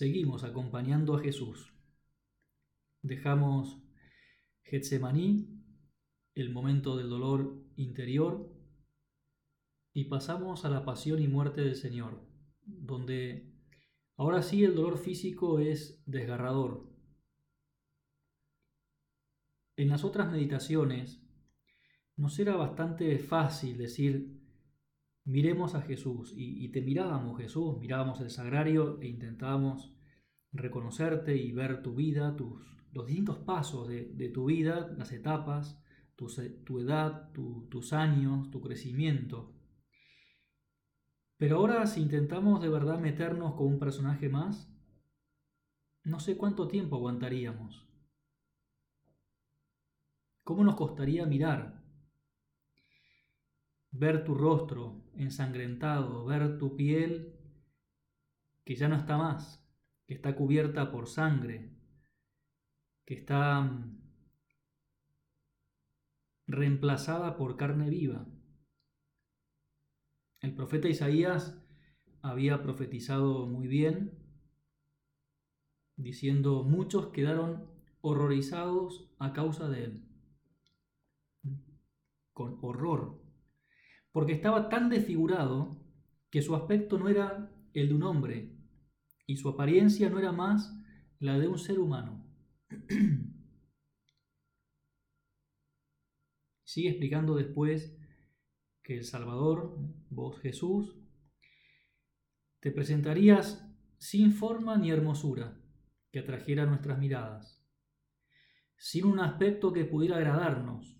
seguimos acompañando a Jesús. Dejamos Getsemaní, el momento del dolor interior, y pasamos a la pasión y muerte del Señor, donde ahora sí el dolor físico es desgarrador. En las otras meditaciones nos era bastante fácil decir, miremos a Jesús, y, te mirábamos Jesús, mirábamos el sagrario e intentábamos reconocerte y ver tu vida, tus, los distintos pasos de, tu vida, las etapas, tu, edad, tus años, tu crecimiento. Pero ahora si intentamos de verdad meternos con un personaje más, no sé cuánto tiempo aguantaríamos. ¿Cómo nos costaría mirar? Ver tu rostro ensangrentado, ver tu piel que ya no está más, que está cubierta por sangre, que está mm, reemplazada por carne viva. El profeta Isaías había profetizado muy bien, diciendo, muchos quedaron horrorizados a causa de él, con horror, porque estaba tan desfigurado que su aspecto no era el de un hombre y su apariencia no era más la de un ser humano. Sigue explicando después que el Salvador, vos Jesús, te presentarías sin forma ni hermosura que atrajera nuestras miradas, sin un aspecto que pudiera agradarnos,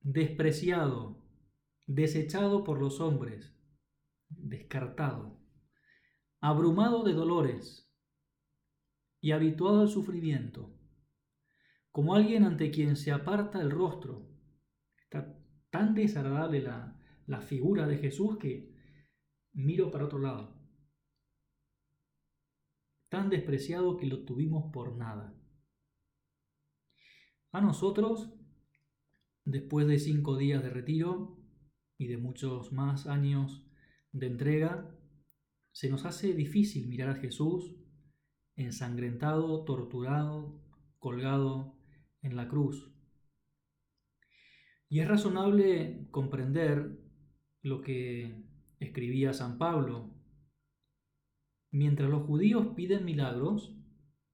despreciado, desechado por los hombres, descartado, abrumado de dolores y habituado al sufrimiento, como alguien ante quien se aparta el rostro, está tan desagradable la, la figura de Jesús que miro para otro lado. Tan despreciado que lo tuvimos por nada. A nosotros, después de cinco días de retiro y de muchos más años de entrega, se nos hace difícil mirar a Jesús ensangrentado, torturado, colgado en la cruz. Y es razonable comprender lo que escribía San Pablo. Mientras los judíos piden milagros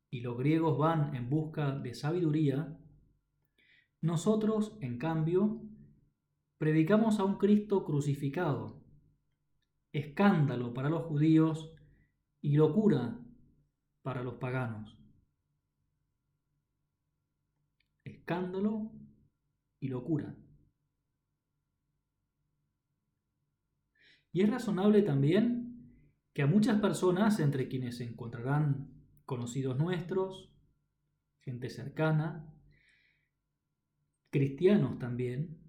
y los griegos van en busca de sabiduría, nosotros, en cambio, predicamos a un Cristo crucificado, escándalo para los judíos y locura para los paganos. Escándalo y locura. Y es razonable también que a muchas personas, entre quienes se encontrarán conocidos nuestros, gente cercana, cristianos también,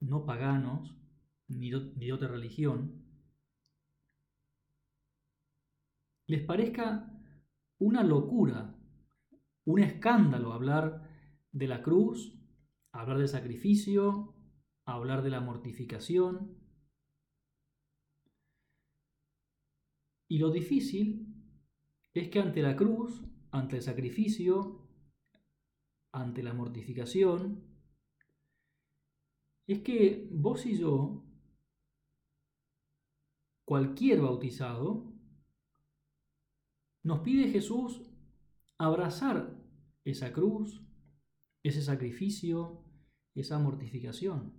no paganos, ni de, otra religión, les parezca una locura, un escándalo hablar de la cruz, hablar del sacrificio, hablar de la mortificación, Y lo difícil es que ante la cruz, ante el sacrificio, ante la mortificación, es que vos y yo, cualquier bautizado, nos pide Jesús abrazar esa cruz, ese sacrificio, esa mortificación.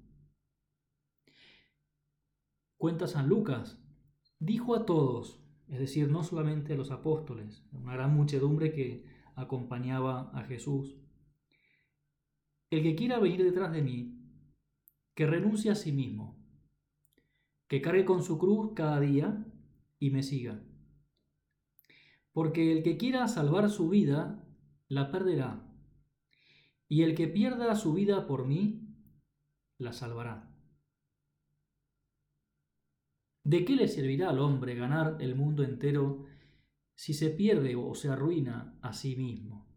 Cuenta San Lucas, dijo a todos, es decir, no solamente a los apóstoles, una gran muchedumbre que acompañaba a Jesús. El que quiera venir detrás de mí, que renuncie a sí mismo, que cargue con su cruz cada día y me siga. Porque el que quiera salvar su vida, la perderá, y el que pierda su vida por mí, la salvará. ¿De qué le servirá al hombre ganar el mundo entero si se pierde o se arruina a sí mismo?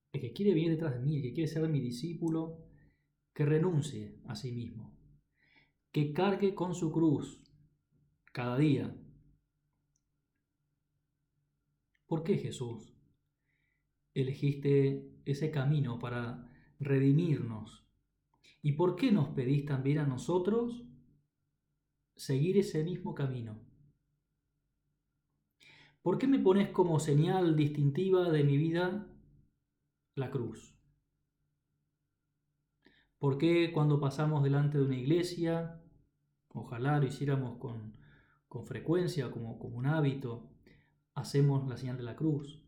El que quiere venir detrás de mí, que quiere ser mi discípulo, que renuncie a sí mismo, que cargue con su cruz cada día. ¿Por qué Jesús elegiste ese camino para redimirnos? ¿Y por qué nos pedís también a nosotros seguir ese mismo camino? ¿Por qué me pones como señal distintiva de mi vida la cruz? ¿Por qué cuando pasamos delante de una iglesia, ojalá lo hiciéramos con, frecuencia, como, como un hábito, hacemos la señal de la cruz?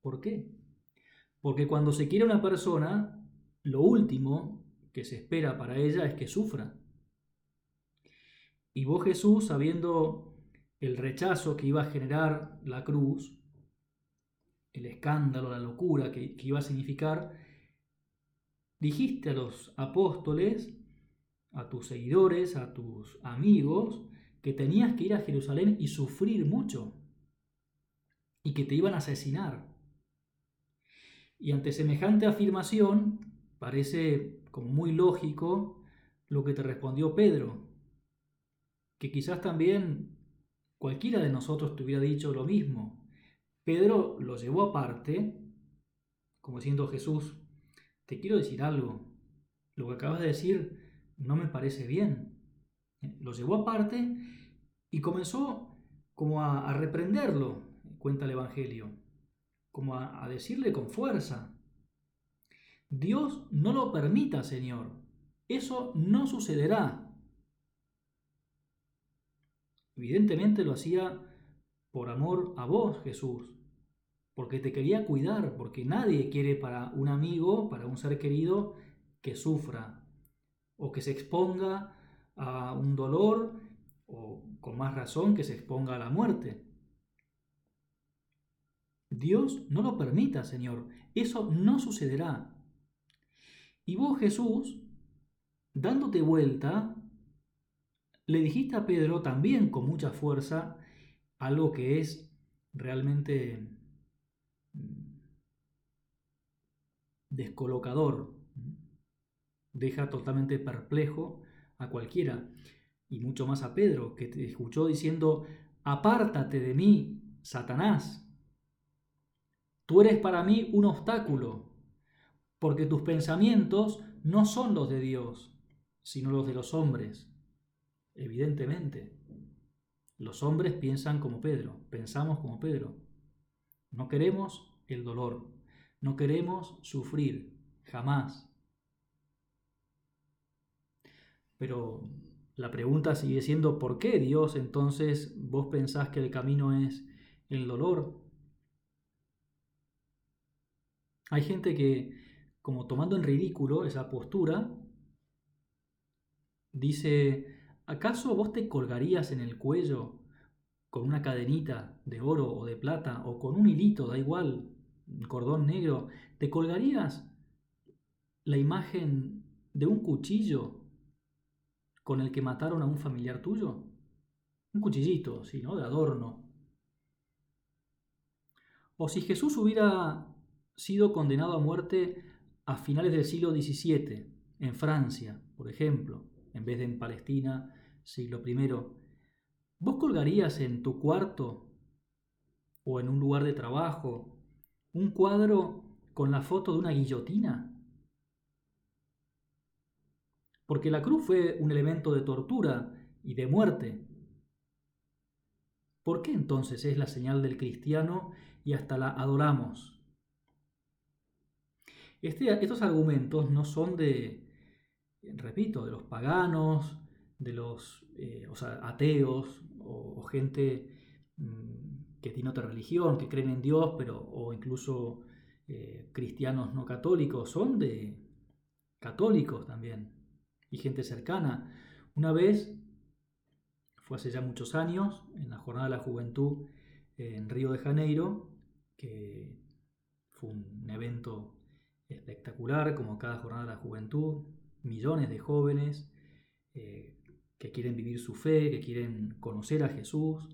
¿Por qué? Porque cuando se quiere una persona, lo último que se espera para ella es que sufra. Y vos Jesús, sabiendo el rechazo que iba a generar la cruz, el escándalo, la locura que, iba a significar, dijiste a los apóstoles, a tus seguidores, a tus amigos, que tenías que ir a Jerusalén y sufrir mucho, y que te iban a asesinar. Y ante semejante afirmación, parece como muy lógico lo que te respondió Pedro, que quizás también cualquiera de nosotros te hubiera dicho lo mismo. Pedro lo llevó aparte, como diciendo Jesús, te quiero decir algo, lo que acabas de decir no me parece bien. Lo llevó aparte y comenzó como a, reprenderlo, cuenta el Evangelio, como a, decirle con fuerza, Dios no lo permita, Señor, eso no sucederá. Evidentemente lo hacía por amor a vos, Jesús, porque te quería cuidar, porque nadie quiere para un amigo, para un ser querido, que sufra o que se exponga a un dolor o con más razón que se exponga a la muerte. Dios no lo permita, Señor. Eso no sucederá. Y vos, Jesús, dándote vuelta, le dijiste a Pedro también con mucha fuerza algo que es realmente descolocador, deja totalmente perplejo a cualquiera, y mucho más a Pedro, que te escuchó diciendo, apártate de mí, Satanás, tú eres para mí un obstáculo, porque tus pensamientos no son los de Dios, sino los de los hombres, evidentemente. Los hombres piensan como Pedro, pensamos como Pedro. No queremos el dolor, no queremos sufrir, jamás. Pero la pregunta sigue siendo, ¿por qué Dios entonces vos pensás que el camino es el dolor? Hay gente que, como tomando en ridículo esa postura, dice, ¿Acaso vos te colgarías en el cuello con una cadenita de oro o de plata o con un hilito, da igual, cordón negro? ¿Te colgarías la imagen de un cuchillo con el que mataron a un familiar tuyo? Un cuchillito, sí, ¿no? De adorno. O si Jesús hubiera sido condenado a muerte a finales del siglo XVII, en Francia, por ejemplo, en vez de en Palestina siglo primero, ¿vos colgarías en tu cuarto o en un lugar de trabajo un cuadro con la foto de una guillotina? Porque la cruz fue un elemento de tortura y de muerte. ¿Por qué entonces es la señal del cristiano y hasta la adoramos? Este, estos argumentos no son de, repito, de los paganos, de los eh, ateos o, gente que tiene otra religión, que creen en Dios, pero, o incluso eh, cristianos no católicos, son de católicos también y gente cercana. Una vez, fue hace ya muchos años, en la Jornada de la Juventud en Río de Janeiro, que fue un evento espectacular, como cada Jornada de la Juventud, millones de jóvenes eh, que quieren vivir su fe, que quieren conocer a Jesús,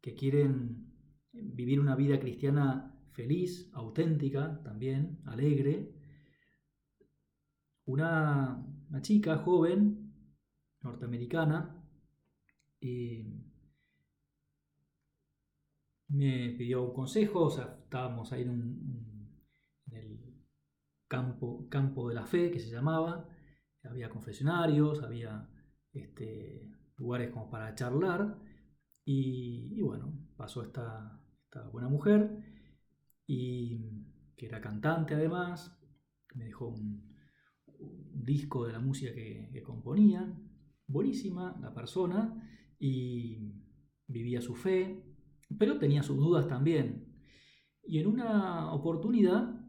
que quieren vivir una vida cristiana feliz, auténtica también, alegre. Una, chica joven norteamericana. me pidió un consejo, estábamos ahí en, el campo, campo de la fe que se llamaba, había confesionarios, había este, lugares como para charlar, y, bueno, pasó esta, buena mujer, y que era cantante además, me dejó un, disco de la música que, que componía, buenísima la persona, y vivía su fe, pero tenía sus dudas también. Y en una oportunidad,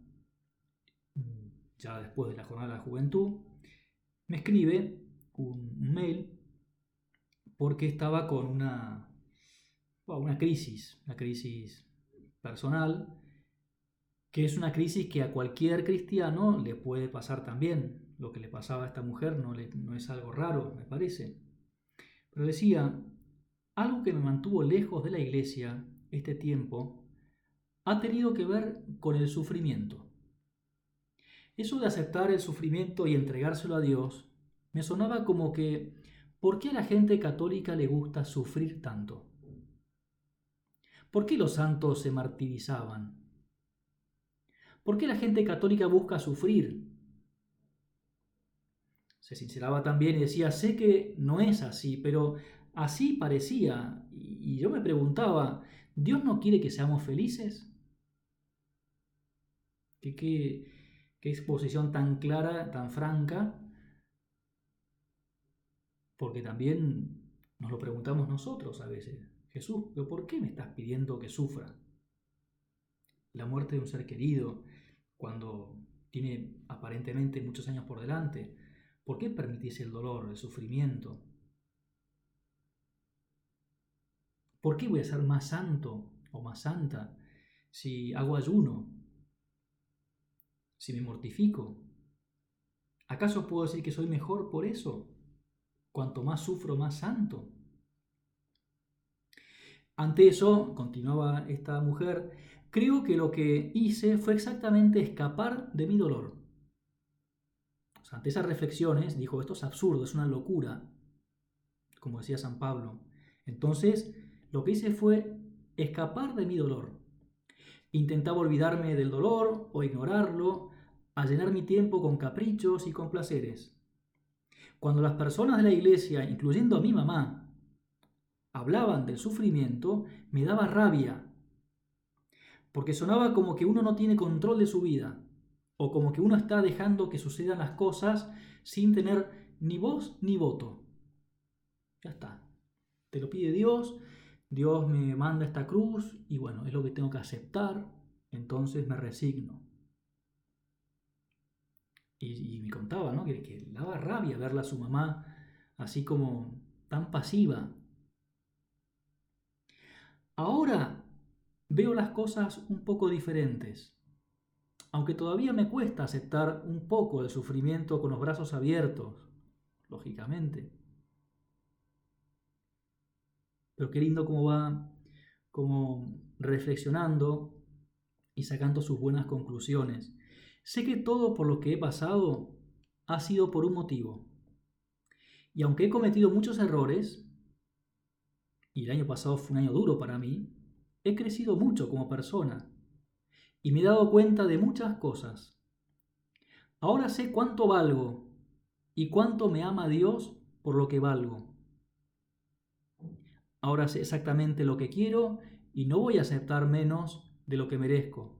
ya después de la jornada de la juventud, me escribe un, mail porque estaba con una, una crisis, una crisis personal, que es una crisis que a cualquier cristiano le puede pasar también. Lo que le pasaba a esta mujer no, no es algo raro, me parece. Pero decía, algo que me mantuvo lejos de la iglesia este tiempo ha tenido que ver con el sufrimiento. Eso de aceptar el sufrimiento y entregárselo a Dios me sonaba como que, ¿por qué a la gente católica le gusta sufrir tanto? ¿Por qué los santos se martirizaban? ¿Por qué la gente católica busca sufrir? Se sinceraba también y decía, sé que no es así, pero Así parecía, y yo me preguntaba, ¿Dios no quiere que seamos felices? ¿Qué, qué, exposición tan clara, tan franca? Porque también nos lo preguntamos nosotros a veces. Jesús, ¿pero por qué me estás pidiendo que sufra? La muerte de un ser querido, cuando tiene aparentemente muchos años por delante, ¿por qué permitís el dolor, el sufrimiento? ¿Por qué voy a ser más santo o más santa si hago ayuno? Si me mortifico. ¿Acaso puedo decir que soy mejor por eso? Cuanto más sufro, más santo. Ante eso, continuaba esta mujer, creo que lo que hice fue exactamente escapar de mi dolor. ante esas reflexiones, dijo, esto es absurdo, es una locura, como decía San Pablo. Entonces, lo que hice fue escapar de mi dolor. Intentaba olvidarme del dolor o ignorarlo, a llenar mi tiempo con caprichos y con placeres. Cuando las personas de la iglesia, incluyendo a mi mamá, hablaban del sufrimiento, me daba rabia, porque sonaba como que uno no tiene control de su vida, o como que uno está dejando que sucedan las cosas sin tener ni voz ni voto. Ya está. Te lo pide Dios, Dios me manda esta cruz y bueno, es lo que tengo que aceptar, entonces me resigno. Y, me contaba, ¿no? Que, que daba rabia verla a su mamá así como tan pasiva. Ahora veo las cosas un poco diferentes. Aunque todavía me cuesta aceptar un poco el sufrimiento con los brazos abiertos, lógicamente. Pero qué lindo cómo va como reflexionando y sacando sus buenas conclusiones. Sé que todo por lo que he pasado ha sido por un motivo. Y aunque he cometido muchos errores, y el año pasado fue un año duro para mí, he crecido mucho como persona y me he dado cuenta de muchas cosas. Ahora sé cuánto valgo y cuánto me ama Dios por lo que valgo. Ahora sé exactamente lo que quiero y no voy a aceptar menos de lo que merezco.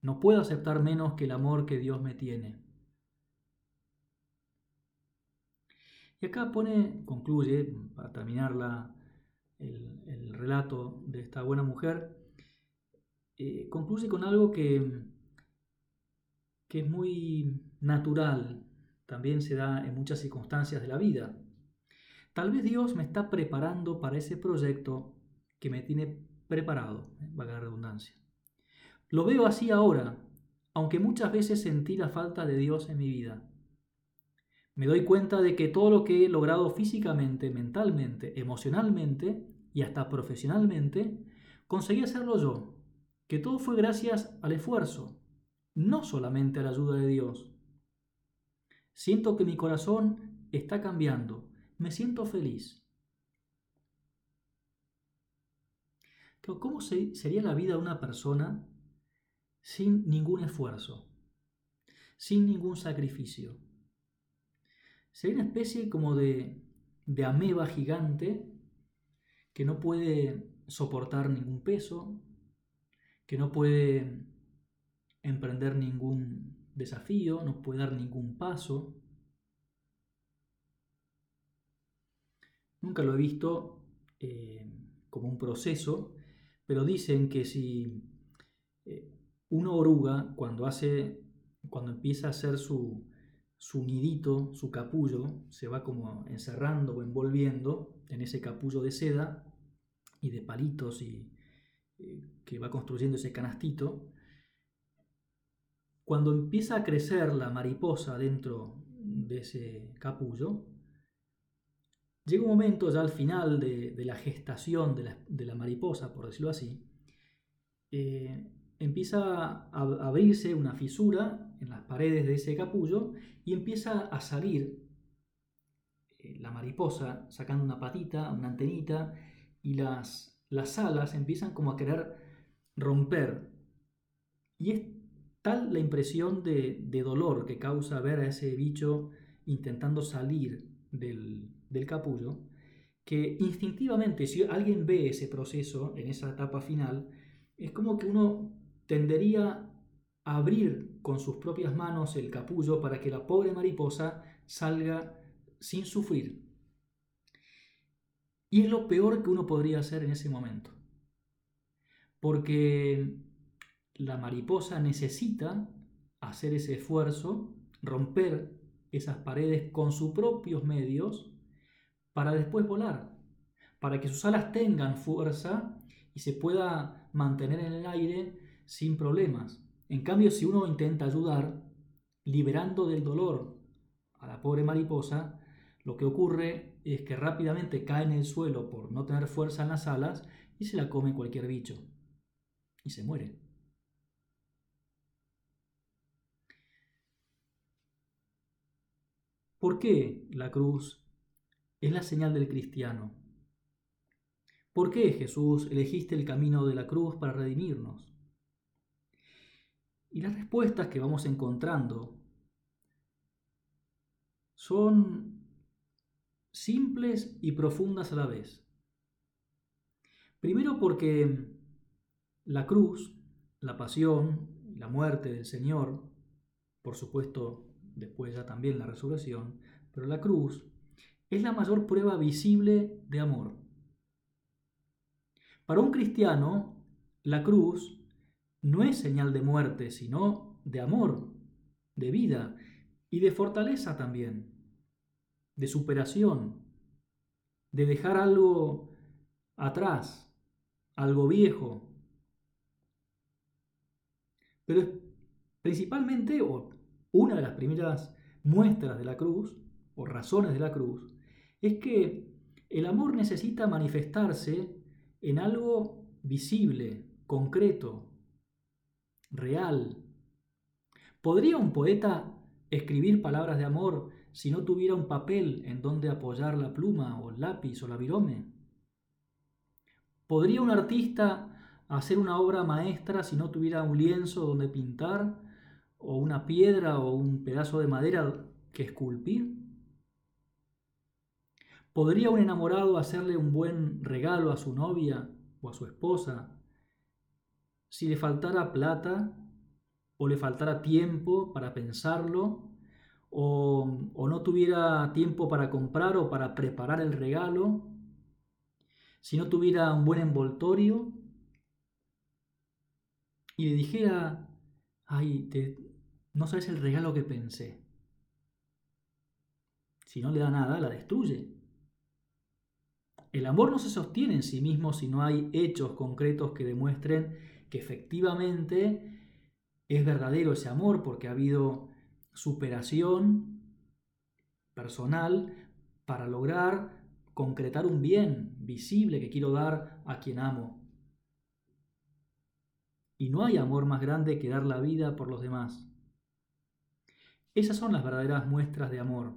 No puedo aceptar menos que el amor que Dios me tiene. Y acá pone, concluye, para terminar la, el, relato de esta buena mujer, eh, concluye con algo que, que es muy natural, también se da en muchas circunstancias de la vida. Tal vez Dios me está preparando para ese proyecto que me tiene preparado, ¿eh? valga la redundancia. Lo veo así ahora, aunque muchas veces sentí la falta de Dios en mi vida. Me doy cuenta de que todo lo que he logrado físicamente, mentalmente, emocionalmente y hasta profesionalmente, conseguí hacerlo yo, que todo fue gracias al esfuerzo, no solamente a la ayuda de Dios. Siento que mi corazón está cambiando me siento feliz. ¿Cómo sería la vida de una persona sin ningún esfuerzo, sin ningún sacrificio? Sería una especie como de, de ameba gigante que no puede soportar ningún peso, que no puede emprender ningún desafío, no puede dar ningún paso. Nunca lo he visto eh, como un proceso, pero dicen que si eh, una oruga cuando hace, cuando empieza a hacer su, su nidito, su capullo, se va como encerrando o envolviendo en ese capullo de seda y de palitos y eh, que va construyendo ese canastito, cuando empieza a crecer la mariposa dentro de ese capullo, llega un momento ya al final de, la gestación de la, mariposa, por decirlo así, eh, empieza a abrirse una fisura las paredes de ese capullo y empieza a salir eh, la mariposa sacando una patita, una antenita y las, las alas empiezan como a querer romper. Y es tal la impresión de, dolor que causa ver a ese bicho intentando salir del, del capullo, que instintivamente si alguien ve ese proceso en esa etapa final, es como que uno tendería a abrir con sus propias manos el capullo para que la pobre mariposa salga sin sufrir. Y es lo peor que uno podría hacer en ese momento. Porque la mariposa necesita hacer ese esfuerzo, romper esas paredes con sus propios medios para después volar, para que sus alas tengan fuerza y se pueda mantener en el aire sin problemas. En cambio, si uno intenta ayudar, liberando del dolor a la pobre mariposa, lo que ocurre es que rápidamente cae en el suelo por no tener fuerza en las alas y se la come cualquier bicho y se muere. ¿Por qué la cruz es la señal del cristiano? ¿Por qué, Jesús, elegiste el camino de la cruz para redimirnos? Y las respuestas que vamos encontrando son simples y profundas a la vez. Primero porque la cruz, la pasión, la muerte del Señor, por supuesto después ya también la resurrección, pero la cruz es la mayor prueba visible de amor. Para un cristiano, la cruz no es señal de muerte, sino de amor, de vida y de fortaleza también, de superación, de dejar algo atrás, algo viejo. Pero principalmente, o una de las primeras muestras de la cruz, o razones de la cruz, es que el amor necesita manifestarse en algo visible, concreto, real. ¿Podría un poeta escribir palabras de amor si no tuviera un papel en donde apoyar la pluma o el lápiz o la virome? ¿Podría un artista hacer una obra maestra si no tuviera un lienzo donde pintar o una piedra o un pedazo de madera que esculpir? ¿Podría un enamorado hacerle un buen regalo a su novia o a su esposa si le faltara plata o le faltara tiempo para pensarlo o, o no tuviera tiempo para comprar o para preparar el regalo? Si no tuviera un buen envoltorio y le dijera, ay, te, no sabes el regalo que pensé. Si no le da nada, la destruye. El amor no se sostiene en sí mismo si no hay hechos concretos que demuestren que efectivamente es verdadero ese amor porque ha habido superación personal para lograr concretar un bien visible que quiero dar a quien amo. Y no hay amor más grande que dar la vida por los demás. Esas son las verdaderas muestras de amor,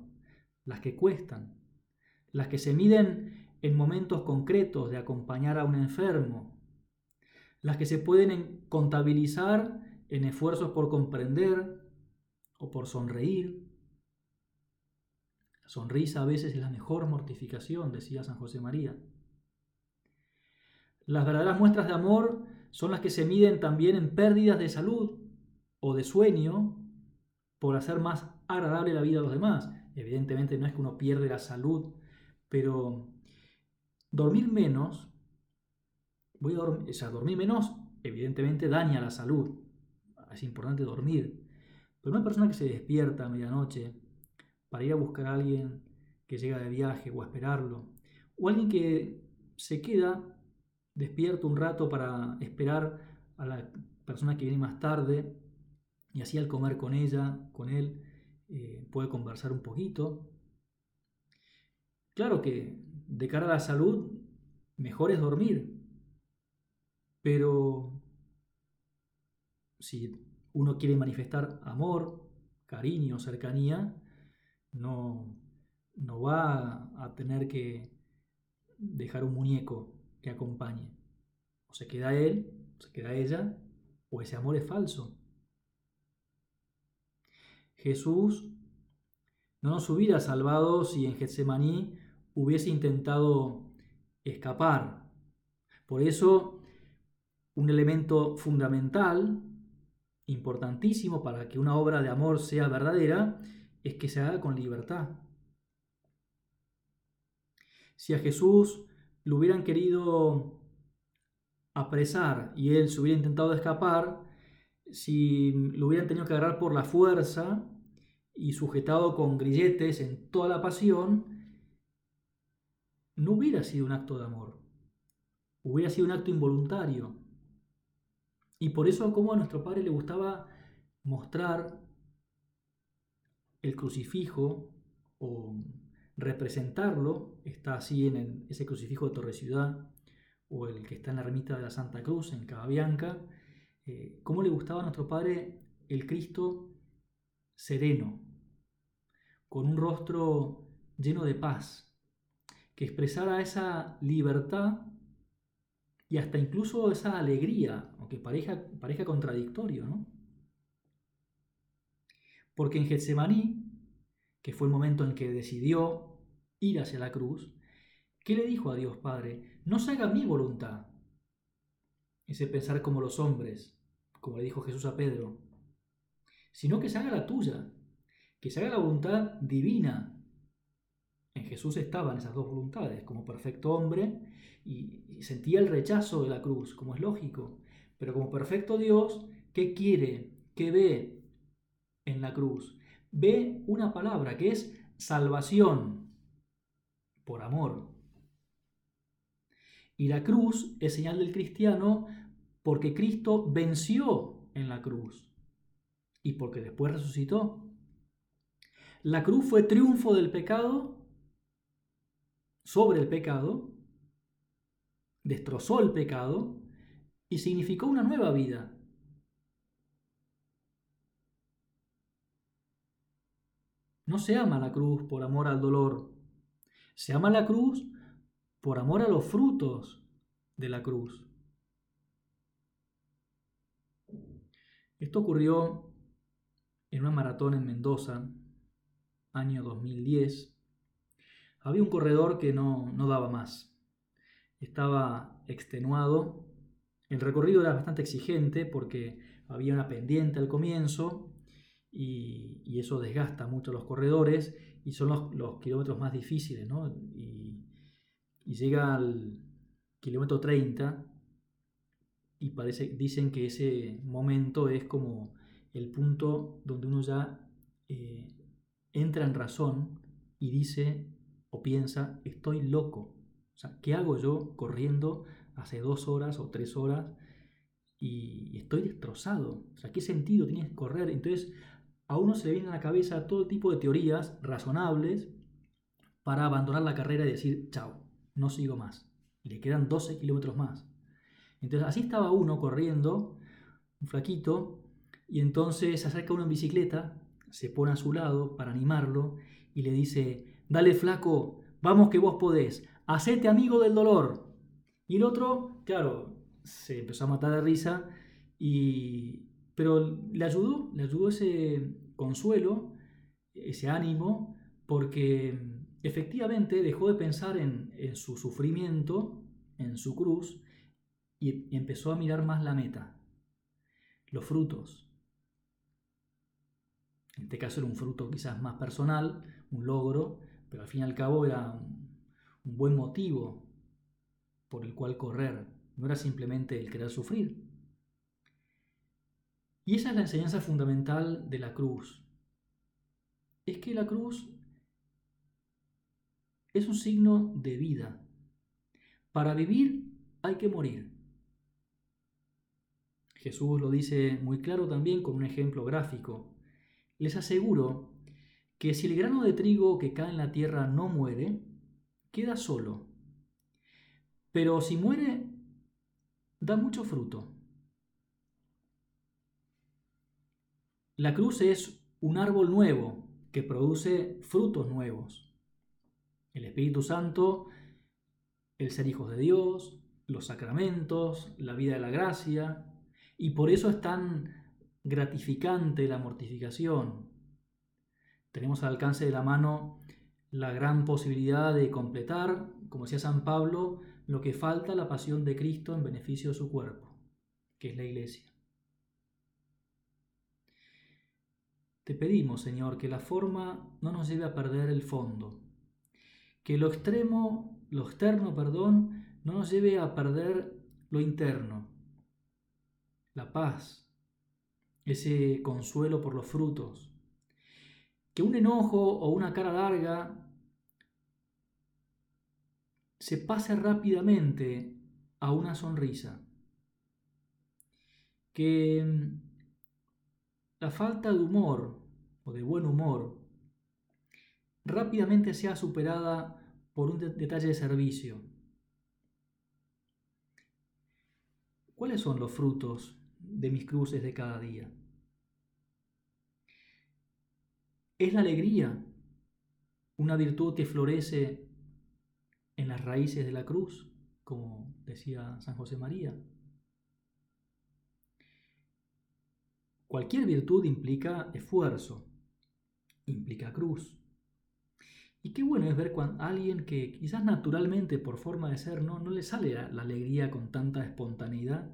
las que cuestan, las que se miden en momentos concretos de acompañar a un enfermo, las que se pueden contabilizar en esfuerzos por comprender o por sonreír. La sonrisa a veces es la mejor mortificación, decía San José María. Las verdaderas muestras de amor son las que se miden también en pérdidas de salud o de sueño por hacer más agradable la vida a los demás. Evidentemente no es que uno pierde la salud, pero dormir menos, voy a dormir, o dormir menos evidentemente daña la salud. Es importante dormir. Pero una persona que se despierta a medianoche para ir a buscar a alguien que llega de viaje o a esperarlo, o alguien que se queda despierto un rato para esperar a la persona que viene más tarde y así al comer con ella, con él, eh, puede conversar un poquito. Claro que de cara a la salud, mejor es dormir, pero si uno quiere manifestar amor, cariño, cercanía, no, no va a tener que dejar un muñeco que acompañe. O se queda él, o se queda ella, o ese amor es falso. Jesús no nos hubiera salvado si en Getsemaní hubiese intentado escapar. Por eso, un elemento fundamental, importantísimo para que una obra de amor sea verdadera, es que se haga con libertad. Si a Jesús lo hubieran querido apresar y él se hubiera intentado escapar, si lo hubieran tenido que agarrar por la fuerza y sujetado con grilletes en toda la pasión, no hubiera sido un acto de amor, hubiera sido un acto involuntario. Y por eso como a nuestro Padre le gustaba mostrar el crucifijo o representarlo, está así en ese crucifijo de Torre Ciudad o el que está en la ermita de la Santa Cruz en Cababianca, eh, cómo le gustaba a nuestro Padre el Cristo sereno, con un rostro lleno de paz, que expresara esa libertad y hasta incluso esa alegría, aunque parezca, parezca contradictorio, ¿no? Porque en Getsemaní, que fue el momento en que decidió ir hacia la cruz, ¿qué le dijo a Dios Padre? No se haga mi voluntad. Ese pensar como los hombres, como le dijo Jesús a Pedro, sino que se haga la tuya, que se haga la voluntad divina. En Jesús estaban esas dos voluntades, como perfecto hombre, y, sentía el rechazo de la cruz, como es lógico, pero como perfecto Dios, ¿qué quiere? ¿Qué ve en la cruz? Ve una palabra que es salvación por amor. Y la cruz es señal del cristiano porque Cristo venció en la cruz y porque después resucitó. La cruz fue triunfo del pecado sobre el pecado, destrozó el pecado y significó una nueva vida. No se ama la cruz por amor al dolor, se ama la cruz por amor a los frutos de la cruz. Esto ocurrió en una maratón en Mendoza, año 2010. Había un corredor que no, daba más. Estaba extenuado. El recorrido era bastante exigente porque había una pendiente al comienzo y, eso desgasta mucho a los corredores y son los, kilómetros más difíciles. Y, y llega al kilómetro 30 y parece, dicen que ese momento es como el punto donde uno ya eh, entra en razón y dice piensa, estoy loco. O sea, ¿qué hago yo corriendo hace dos horas o tres horas y estoy destrozado? O sea, ¿qué sentido tiene correr? Entonces, a uno se le viene a la cabeza todo tipo de teorías razonables para abandonar la carrera y decir, chao, no sigo más. Y le quedan 12 kilómetros más. Entonces así estaba uno corriendo, un flaquito, y entonces se acerca uno en bicicleta, se pone a su lado para animarlo y le dice, dale flaco, vamos que vos podés, hacete amigo del dolor. Y el otro, claro, se empezó a matar de risa, y, pero le ayudó, le ayudó ese consuelo, ese ánimo, porque efectivamente dejó de pensar en, en su sufrimiento, en su cruz, y empezó a mirar más la meta, los frutos. En este caso era un fruto quizás más personal, un logro, pero al fin y al cabo era un, buen motivo por el cual correr, no era simplemente el querer sufrir. Y esa es la enseñanza fundamental de la cruz. Es que la cruz es un signo de vida. Para vivir hay que morir. Jesús lo dice muy claro también con un ejemplo gráfico. Les aseguro que si el grano de trigo que cae en la tierra no muere, queda solo. Pero si muere, da mucho fruto. La cruz es un árbol nuevo que produce frutos nuevos. El Espíritu Santo, el ser hijos de Dios, los sacramentos, la vida de la gracia, y por eso es tan gratificante la mortificación. Tenemos al alcance de la mano la gran posibilidad de completar, como decía San Pablo, lo que falta la pasión de Cristo en beneficio de su cuerpo, que es la iglesia. Te pedimos, Señor, que la forma no nos lleve a perder el fondo, que lo extremo, lo externo, perdón, no nos lleve a perder lo interno, la paz, ese consuelo por los frutos. Que un enojo o una cara larga se pase rápidamente a una sonrisa. Que mm, la falta de humor o de buen humor rápidamente sea superada por un detalle de servicio. ¿Cuáles son los frutos de mis cruces de cada día. Es la alegría una virtud que florece en las raíces de la cruz, como decía San José María. Cualquier virtud implica esfuerzo, implica cruz. Y qué bueno es ver cuando alguien que quizás naturalmente por forma de ser no, no le sale la alegría con tanta espontaneidad,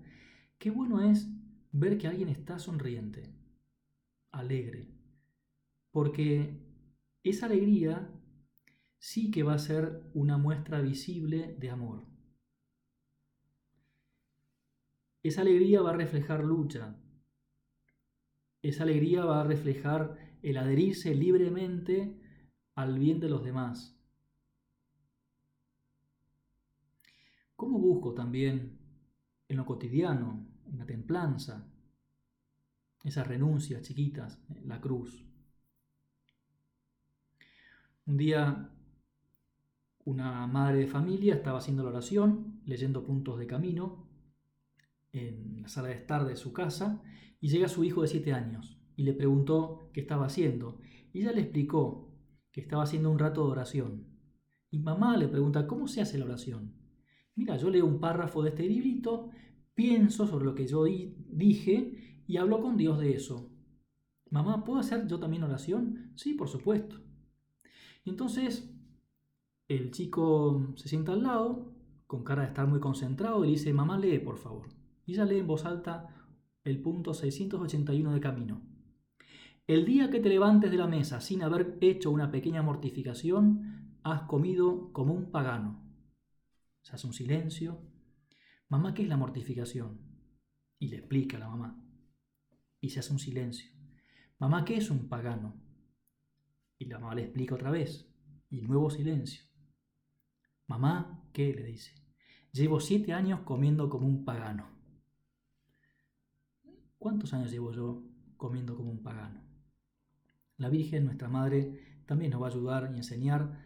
qué bueno es ver que alguien está sonriente, alegre, porque esa alegría sí que va a ser una muestra visible de amor. Esa alegría va a reflejar lucha, esa alegría va a reflejar el adherirse libremente al bien de los demás. ¿Cómo busco también en lo cotidiano, en la templanza, esas renuncias chiquitas, la cruz. Un día una madre de familia estaba haciendo la oración, leyendo puntos de camino en la sala de estar de su casa, y llega su hijo de siete años y le preguntó qué estaba haciendo. Y ella le explicó que estaba haciendo un rato de oración. Y mamá le pregunta, ¿cómo se hace la oración? Mira, yo leo un párrafo de este librito, pienso sobre lo que yo dije y hablo con Dios de eso. Mamá, ¿puedo hacer yo también oración? Sí, por supuesto. Y entonces el chico se sienta al lado, con cara de estar muy concentrado, y le dice, mamá, lee, por favor. Y ella lee en voz alta el punto 681 de camino. El día que te levantes de la mesa sin haber hecho una pequeña mortificación, has comido como un pagano. Se hace un silencio, Mamá, ¿qué es la mortificación? Y le explica a la mamá. Y se hace un silencio. Mamá, ¿qué es un pagano? Y la mamá le explica otra vez. Y nuevo silencio. Mamá, ¿qué? le dice. Llevo siete años comiendo como un pagano. ¿Cuántos años llevo yo comiendo como un pagano? La Virgen, nuestra Madre, también nos va a ayudar y enseñar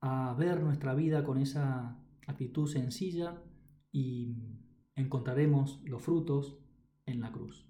a ver nuestra vida con esa actitud sencilla y encontraremos los frutos en la cruz.